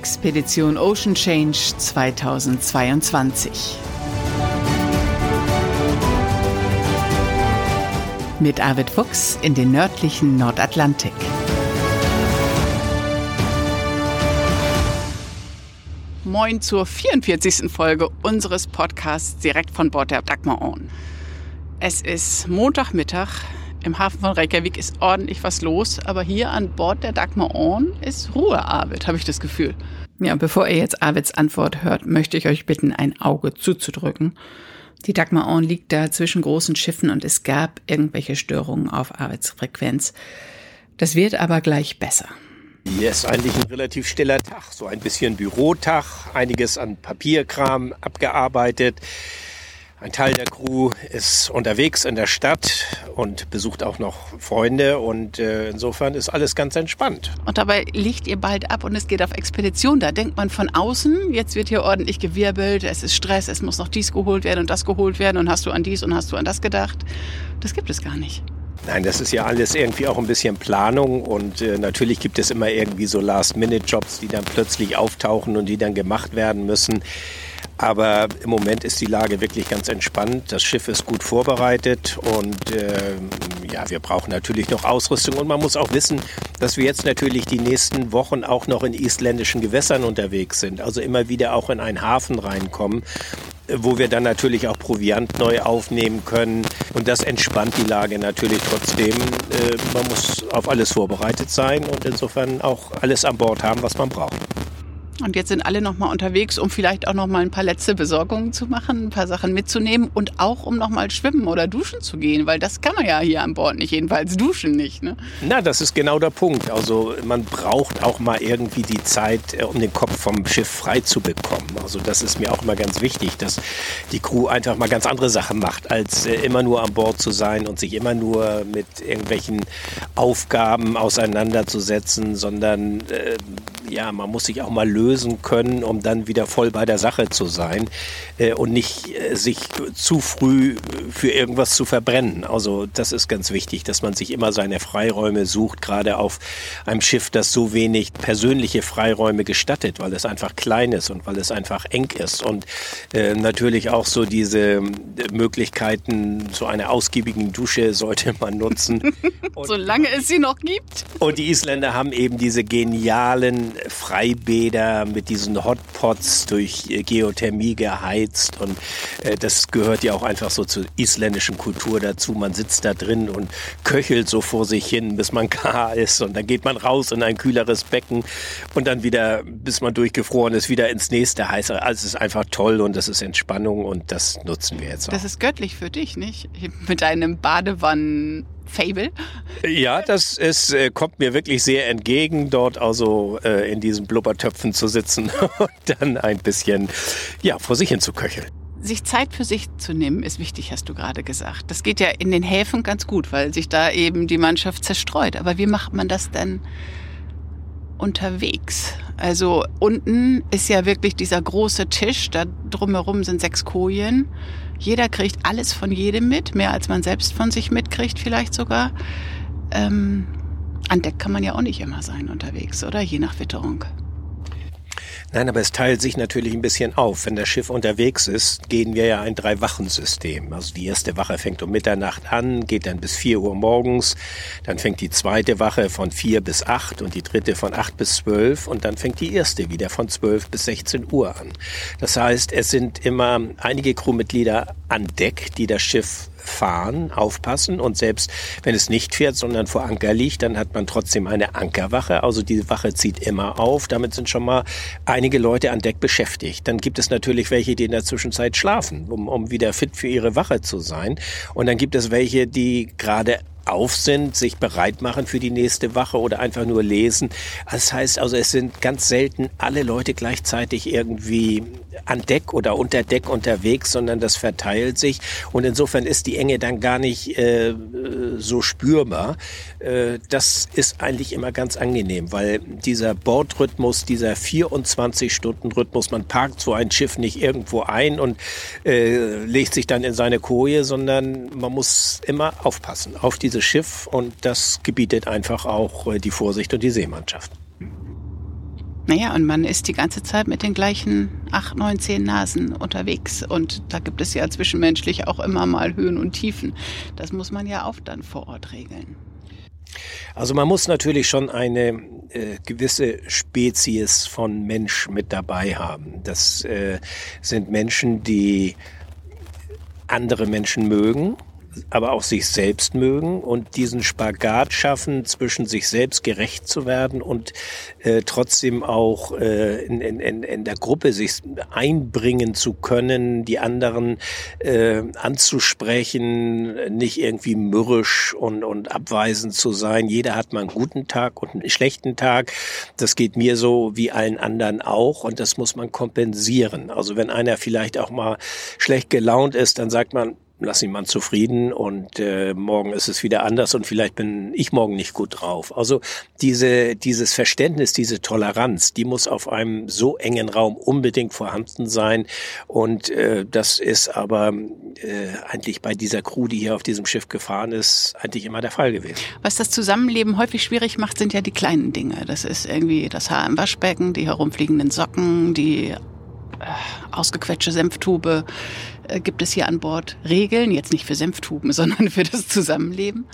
Expedition Ocean Change 2022. Mit Arvid Fuchs in den nördlichen Nordatlantik. Moin zur 44. Folge unseres Podcasts direkt von Bord der Dagmar On. Es ist Montagmittag, im Hafen von Reykjavik ist ordentlich was los, aber hier an Bord der Dagmar On ist Ruhe, Arvid, habe ich das Gefühl. Ja, bevor ihr jetzt Arvids Antwort hört, möchte ich euch bitten, ein Auge zuzudrücken. Die Dagmar On liegt da zwischen großen Schiffen und es gab irgendwelche Störungen auf Arvids Frequenz. Das wird aber gleich besser. Hier ist eigentlich ein relativ stiller Tag, so ein bisschen Bürotag, einiges an Papierkram abgearbeitet. Ein Teil der Crew ist unterwegs in der Stadt und besucht auch noch Freunde und äh, insofern ist alles ganz entspannt. Und dabei liegt ihr bald ab und es geht auf Expedition. Da denkt man von außen, jetzt wird hier ordentlich gewirbelt, es ist Stress, es muss noch dies geholt werden und das geholt werden und hast du an dies und hast du an das gedacht. Das gibt es gar nicht. Nein, das ist ja alles irgendwie auch ein bisschen Planung und äh, natürlich gibt es immer irgendwie so Last-Minute-Jobs, die dann plötzlich auftauchen und die dann gemacht werden müssen. Aber im Moment ist die Lage wirklich ganz entspannt. Das Schiff ist gut vorbereitet und äh, ja, wir brauchen natürlich noch Ausrüstung und man muss auch wissen, dass wir jetzt natürlich die nächsten Wochen auch noch in isländischen Gewässern unterwegs sind. Also immer wieder auch in einen Hafen reinkommen wo wir dann natürlich auch Proviant neu aufnehmen können. Und das entspannt die Lage natürlich trotzdem. Äh, man muss auf alles vorbereitet sein und insofern auch alles an Bord haben, was man braucht. Und jetzt sind alle nochmal unterwegs, um vielleicht auch nochmal ein paar letzte Besorgungen zu machen, ein paar Sachen mitzunehmen und auch um nochmal schwimmen oder duschen zu gehen, weil das kann man ja hier an Bord nicht, jedenfalls duschen nicht. Ne? Na, das ist genau der Punkt. Also man braucht auch mal irgendwie die Zeit, äh, um den Kopf vom Schiff frei zu bekommen. Also das ist mir auch immer ganz wichtig, dass die Crew einfach mal ganz andere Sachen macht, als äh, immer nur an Bord zu sein und sich immer nur mit irgendwelchen Aufgaben auseinanderzusetzen, sondern äh, ja, man muss sich auch mal lösen können, um dann wieder voll bei der Sache zu sein äh, und nicht äh, sich zu früh für irgendwas zu verbrennen. Also das ist ganz wichtig, dass man sich immer seine Freiräume sucht, gerade auf einem Schiff, das so wenig persönliche Freiräume gestattet, weil es einfach klein ist und weil es einfach eng ist und äh, natürlich auch so diese äh, Möglichkeiten zu einer ausgiebigen Dusche sollte man nutzen. Solange es sie noch gibt. Und die Isländer haben eben diese genialen Freibäder mit diesen Hotpots durch äh, Geothermie geheizt und äh, das gehört ja auch einfach so zur isländischen Kultur dazu. Man sitzt da drin und köchelt so vor sich hin, bis man gar ist und dann geht man raus in ein kühleres Becken und dann wieder, bis man durchgefroren ist, wieder ins nächste heiße. Also es ist einfach toll und das ist Entspannung und das nutzen wir jetzt auch. Das ist göttlich für dich, nicht? Mit einem Badewannen Fable. Ja, das ist, äh, kommt mir wirklich sehr entgegen, dort also äh, in diesen Blubbertöpfen zu sitzen und dann ein bisschen ja, vor sich hin zu köcheln. Sich Zeit für sich zu nehmen, ist wichtig, hast du gerade gesagt. Das geht ja in den Häfen ganz gut, weil sich da eben die Mannschaft zerstreut. Aber wie macht man das denn unterwegs? Also unten ist ja wirklich dieser große Tisch, da drumherum sind sechs Kojen. Jeder kriegt alles von jedem mit, mehr als man selbst von sich mitkriegt vielleicht sogar. Ähm, an Deck kann man ja auch nicht immer sein unterwegs, oder? Je nach Witterung. Nein, aber es teilt sich natürlich ein bisschen auf. Wenn das Schiff unterwegs ist, gehen wir ja ein Drei-Wachen-System. Also die erste Wache fängt um Mitternacht an, geht dann bis vier Uhr morgens. Dann fängt die zweite Wache von vier bis acht und die dritte von acht bis zwölf und dann fängt die erste wieder von zwölf bis 16 Uhr an. Das heißt, es sind immer einige Crewmitglieder an Deck, die das Schiff fahren, aufpassen und selbst wenn es nicht fährt, sondern vor Anker liegt, dann hat man trotzdem eine Ankerwache. Also diese Wache zieht immer auf. Damit sind schon mal einige Leute an Deck beschäftigt. Dann gibt es natürlich welche, die in der Zwischenzeit schlafen, um, um wieder fit für ihre Wache zu sein. Und dann gibt es welche, die gerade auf sind, sich bereit machen für die nächste Wache oder einfach nur lesen. Das heißt also, es sind ganz selten alle Leute gleichzeitig irgendwie an Deck oder unter Deck unterwegs, sondern das verteilt sich. Und insofern ist die Enge dann gar nicht äh, so spürbar. Äh, das ist eigentlich immer ganz angenehm, weil dieser Bordrhythmus, dieser 24-Stunden-Rhythmus, man parkt so ein Schiff nicht irgendwo ein und äh, legt sich dann in seine Koje, sondern man muss immer aufpassen auf die dieses Schiff und das gebietet einfach auch äh, die Vorsicht und die Seemannschaft. Naja, und man ist die ganze Zeit mit den gleichen acht, neun, zehn Nasen unterwegs. Und da gibt es ja zwischenmenschlich auch immer mal Höhen und Tiefen. Das muss man ja auch dann vor Ort regeln. Also man muss natürlich schon eine äh, gewisse Spezies von Mensch mit dabei haben. Das äh, sind Menschen, die andere Menschen mögen, aber auch sich selbst mögen und diesen Spagat schaffen, zwischen sich selbst gerecht zu werden und äh, trotzdem auch äh, in, in, in der Gruppe sich einbringen zu können, die anderen äh, anzusprechen, nicht irgendwie mürrisch und, und abweisend zu sein. Jeder hat mal einen guten Tag und einen schlechten Tag. Das geht mir so wie allen anderen auch und das muss man kompensieren. Also wenn einer vielleicht auch mal schlecht gelaunt ist, dann sagt man, lass ihn mal zufrieden und äh, morgen ist es wieder anders und vielleicht bin ich morgen nicht gut drauf. Also diese, dieses Verständnis, diese Toleranz, die muss auf einem so engen Raum unbedingt vorhanden sein und äh, das ist aber äh, eigentlich bei dieser Crew, die hier auf diesem Schiff gefahren ist, eigentlich immer der Fall gewesen. Was das Zusammenleben häufig schwierig macht, sind ja die kleinen Dinge. Das ist irgendwie das Haar im Waschbecken, die herumfliegenden Socken, die ausgequetschte Senftube. Äh, gibt es hier an Bord Regeln, jetzt nicht für Senftuben, sondern für das Zusammenleben?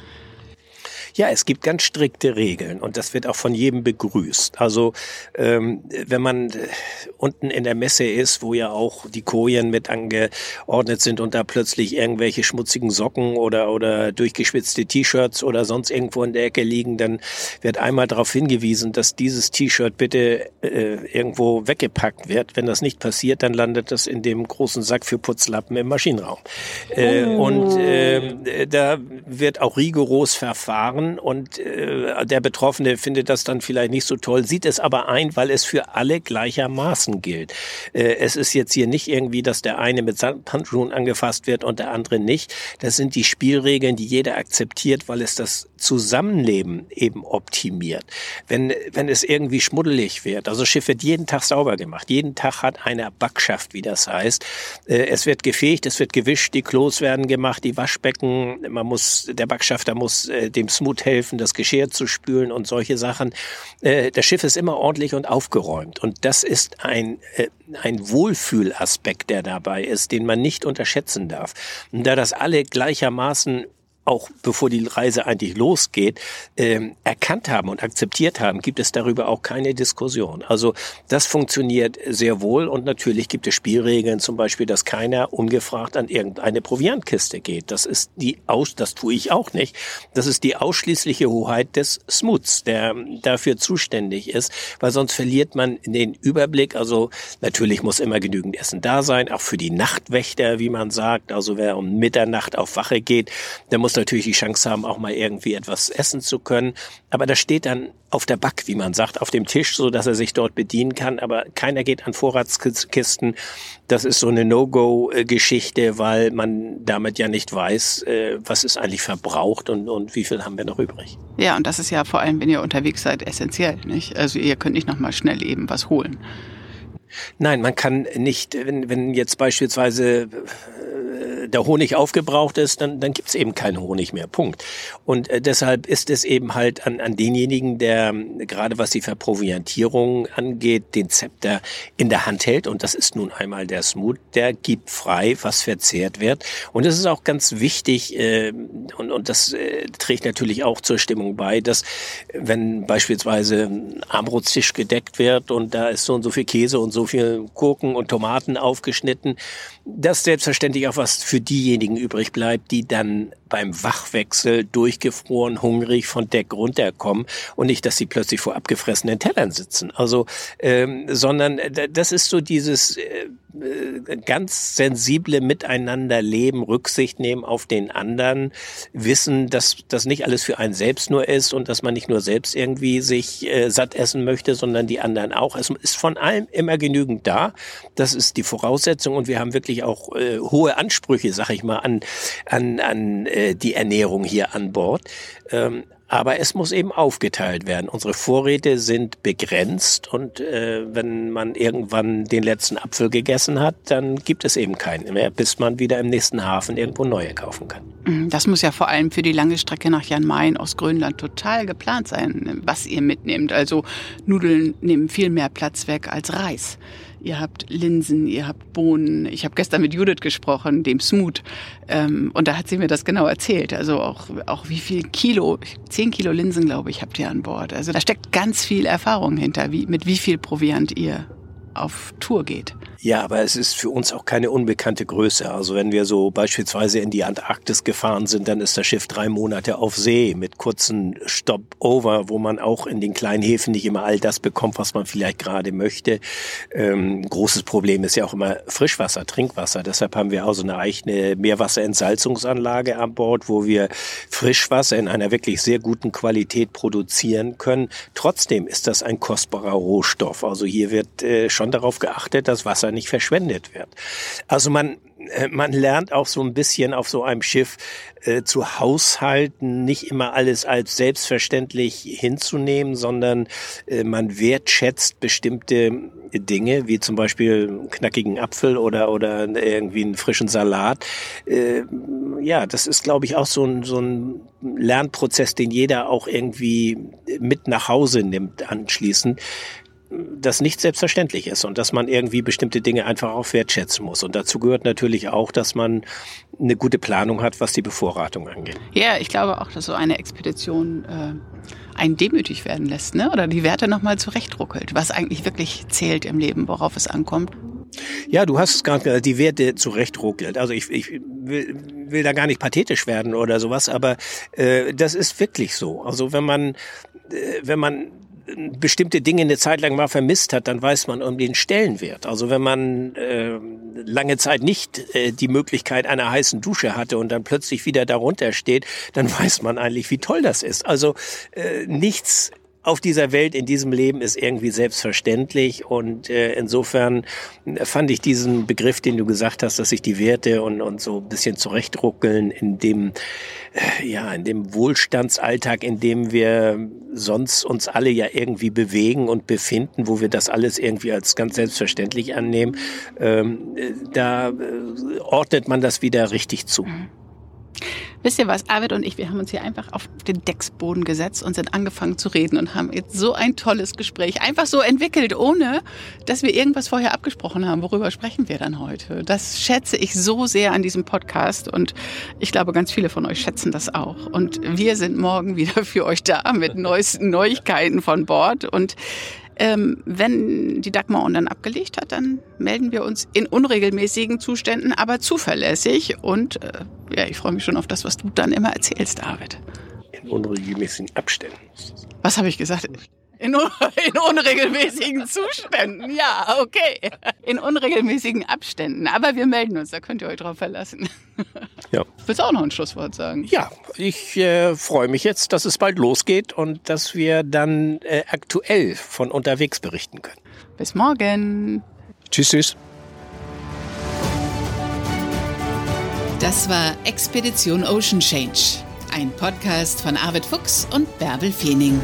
Ja, es gibt ganz strikte Regeln und das wird auch von jedem begrüßt. Also ähm, wenn man äh, unten in der Messe ist, wo ja auch die Kojen mit angeordnet sind und da plötzlich irgendwelche schmutzigen Socken oder, oder durchgeschwitzte T-Shirts oder sonst irgendwo in der Ecke liegen, dann wird einmal darauf hingewiesen, dass dieses T-Shirt bitte äh, irgendwo weggepackt wird. Wenn das nicht passiert, dann landet das in dem großen Sack für Putzlappen im Maschinenraum. Äh, oh. Und äh, da wird auch rigoros verfahren machen und äh, der Betroffene findet das dann vielleicht nicht so toll, sieht es aber ein, weil es für alle gleichermaßen gilt. Äh, es ist jetzt hier nicht irgendwie, dass der eine mit Handschuhen angefasst wird und der andere nicht. Das sind die Spielregeln, die jeder akzeptiert, weil es das Zusammenleben eben optimiert. Wenn, wenn es irgendwie schmuddelig wird, also Schiff wird jeden Tag sauber gemacht, jeden Tag hat einer Backschaft, wie das heißt. Äh, es wird gefegt, es wird gewischt, die Klos werden gemacht, die Waschbecken, man muss, der Backschafter muss äh, dem Smooth gut helfen, das Geschirr zu spülen und solche Sachen. Äh, das Schiff ist immer ordentlich und aufgeräumt. Und das ist ein, äh, ein Wohlfühlaspekt, der dabei ist, den man nicht unterschätzen darf. Und da das alle gleichermaßen auch bevor die Reise eigentlich losgeht, ähm, erkannt haben und akzeptiert haben, gibt es darüber auch keine Diskussion. Also das funktioniert sehr wohl und natürlich gibt es Spielregeln, zum Beispiel, dass keiner ungefragt an irgendeine Proviantkiste geht. Das ist die aus, das tue ich auch nicht. Das ist die ausschließliche Hoheit des Smoots, der dafür zuständig ist, weil sonst verliert man den Überblick. Also natürlich muss immer genügend Essen da sein, auch für die Nachtwächter, wie man sagt. Also wer um Mitternacht auf Wache geht, der muss natürlich die Chance haben, auch mal irgendwie etwas essen zu können. Aber das steht dann auf der Back, wie man sagt, auf dem Tisch, so dass er sich dort bedienen kann. Aber keiner geht an Vorratskisten. Das ist so eine No-Go-Geschichte, weil man damit ja nicht weiß, äh, was ist eigentlich verbraucht und, und wie viel haben wir noch übrig. Ja, und das ist ja vor allem, wenn ihr unterwegs seid, essentiell, nicht? Also ihr könnt nicht nochmal schnell eben was holen. Nein, man kann nicht, wenn, wenn jetzt beispielsweise der Honig aufgebraucht ist, dann, dann gibt's eben keinen Honig mehr. Punkt. Und äh, deshalb ist es eben halt an, an denjenigen, der gerade was die Verproviantierung angeht, den Zepter in der Hand hält. Und das ist nun einmal der Smooth, der gibt frei, was verzehrt wird. Und es ist auch ganz wichtig, äh, und, und das äh, trägt natürlich auch zur Stimmung bei, dass wenn beispielsweise ein Armbrotstisch gedeckt wird und da ist so und so viel Käse und so viel Gurken und Tomaten aufgeschnitten, dass selbstverständlich auch was für diejenigen übrig bleibt, die dann beim Wachwechsel durchgefroren, hungrig von Deck runterkommen und nicht, dass sie plötzlich vor abgefressenen Tellern sitzen. Also, ähm, sondern äh, das ist so dieses äh, äh, ganz sensible Miteinanderleben, Rücksicht nehmen auf den anderen, wissen, dass das nicht alles für einen selbst nur ist und dass man nicht nur selbst irgendwie sich äh, satt essen möchte, sondern die anderen auch. Es ist von allem immer genügend da. Das ist die Voraussetzung und wir haben wirklich auch äh, hohe Ansprüche, sag ich mal, an, an, an äh, die Ernährung hier an Bord. Ähm, aber es muss eben aufgeteilt werden. Unsere Vorräte sind begrenzt und äh, wenn man irgendwann den letzten Apfel gegessen hat, dann gibt es eben keinen mehr, bis man wieder im nächsten Hafen irgendwo neue kaufen kann. Mhm, das muss ja vor allem für die lange Strecke nach Jan Mayen aus Grönland total geplant sein, was ihr mitnehmt. Also Nudeln nehmen viel mehr Platz weg als Reis ihr habt Linsen, ihr habt Bohnen. Ich habe gestern mit Judith gesprochen, dem Smooth, ähm, und da hat sie mir das genau erzählt. Also auch, auch wie viel Kilo, zehn Kilo Linsen, glaube ich, habt ihr an Bord. Also da steckt ganz viel Erfahrung hinter, wie, mit wie viel Proviant ihr auf Tour geht. Ja, aber es ist für uns auch keine unbekannte Größe. Also wenn wir so beispielsweise in die Antarktis gefahren sind, dann ist das Schiff drei Monate auf See mit kurzen Stopover, wo man auch in den kleinen Häfen nicht immer all das bekommt, was man vielleicht gerade möchte. Ähm, großes Problem ist ja auch immer Frischwasser, Trinkwasser. Deshalb haben wir auch so eine eigene Meerwasserentsalzungsanlage an Bord, wo wir Frischwasser in einer wirklich sehr guten Qualität produzieren können. Trotzdem ist das ein kostbarer Rohstoff. Also hier wird äh, schon darauf geachtet, dass Wasser Wasser nicht verschwendet wird. Also man, äh, man lernt auch so ein bisschen auf so einem Schiff äh, zu haushalten, nicht immer alles als selbstverständlich hinzunehmen, sondern äh, man wertschätzt bestimmte Dinge, wie zum Beispiel einen knackigen Apfel oder, oder irgendwie einen frischen Salat. Äh, ja, das ist, glaube ich, auch so ein, so ein Lernprozess, den jeder auch irgendwie mit nach Hause nimmt anschließend das nicht selbstverständlich ist und dass man irgendwie bestimmte Dinge einfach auch wertschätzen muss. Und dazu gehört natürlich auch, dass man eine gute Planung hat, was die Bevorratung angeht. Ja, ich glaube auch, dass so eine Expedition äh, einen demütig werden lässt, ne? oder die Werte nochmal zurechtruckelt, was eigentlich wirklich zählt im Leben, worauf es ankommt. Ja, du hast es gerade gesagt, die Werte zurechtruckelt. Also ich, ich will, will da gar nicht pathetisch werden oder sowas, aber äh, das ist wirklich so. Also wenn man, äh, wenn man bestimmte Dinge eine Zeit lang mal vermisst hat, dann weiß man um den Stellenwert. Also wenn man äh, lange Zeit nicht äh, die Möglichkeit einer heißen Dusche hatte und dann plötzlich wieder darunter steht, dann weiß man eigentlich, wie toll das ist. Also äh, nichts auf dieser Welt, in diesem Leben ist irgendwie selbstverständlich. Und äh, insofern fand ich diesen Begriff, den du gesagt hast, dass sich die Werte und, und so ein bisschen zurechtruckeln in dem, äh, ja, in dem Wohlstandsalltag, in dem wir sonst uns alle ja irgendwie bewegen und befinden, wo wir das alles irgendwie als ganz selbstverständlich annehmen, ähm, äh, da äh, ordnet man das wieder richtig zu. Mhm. Wisst ihr was, Arvid und ich, wir haben uns hier einfach auf den Decksboden gesetzt und sind angefangen zu reden und haben jetzt so ein tolles Gespräch einfach so entwickelt, ohne dass wir irgendwas vorher abgesprochen haben. Worüber sprechen wir dann heute? Das schätze ich so sehr an diesem Podcast und ich glaube, ganz viele von euch schätzen das auch. Und wir sind morgen wieder für euch da mit neuesten Neuigkeiten von Bord und ähm, wenn die Dagmar dann abgelegt hat, dann melden wir uns in unregelmäßigen Zuständen, aber zuverlässig. Und äh, ja, ich freue mich schon auf das, was du dann immer erzählst, David. In unregelmäßigen Abständen. Was habe ich gesagt? In, in, unregelmäßigen Zuständen, ja, okay. In unregelmäßigen Abständen. Aber wir melden uns, da könnt ihr euch drauf verlassen. Ja. Willst du auch noch ein Schlusswort sagen? Ja, ich äh, freue mich jetzt, dass es bald losgeht und dass wir dann äh, aktuell von unterwegs berichten können. Bis morgen. Tschüss, tschüss. Das war Expedition Ocean Change, ein Podcast von Arvid Fuchs und Bärbel Feening.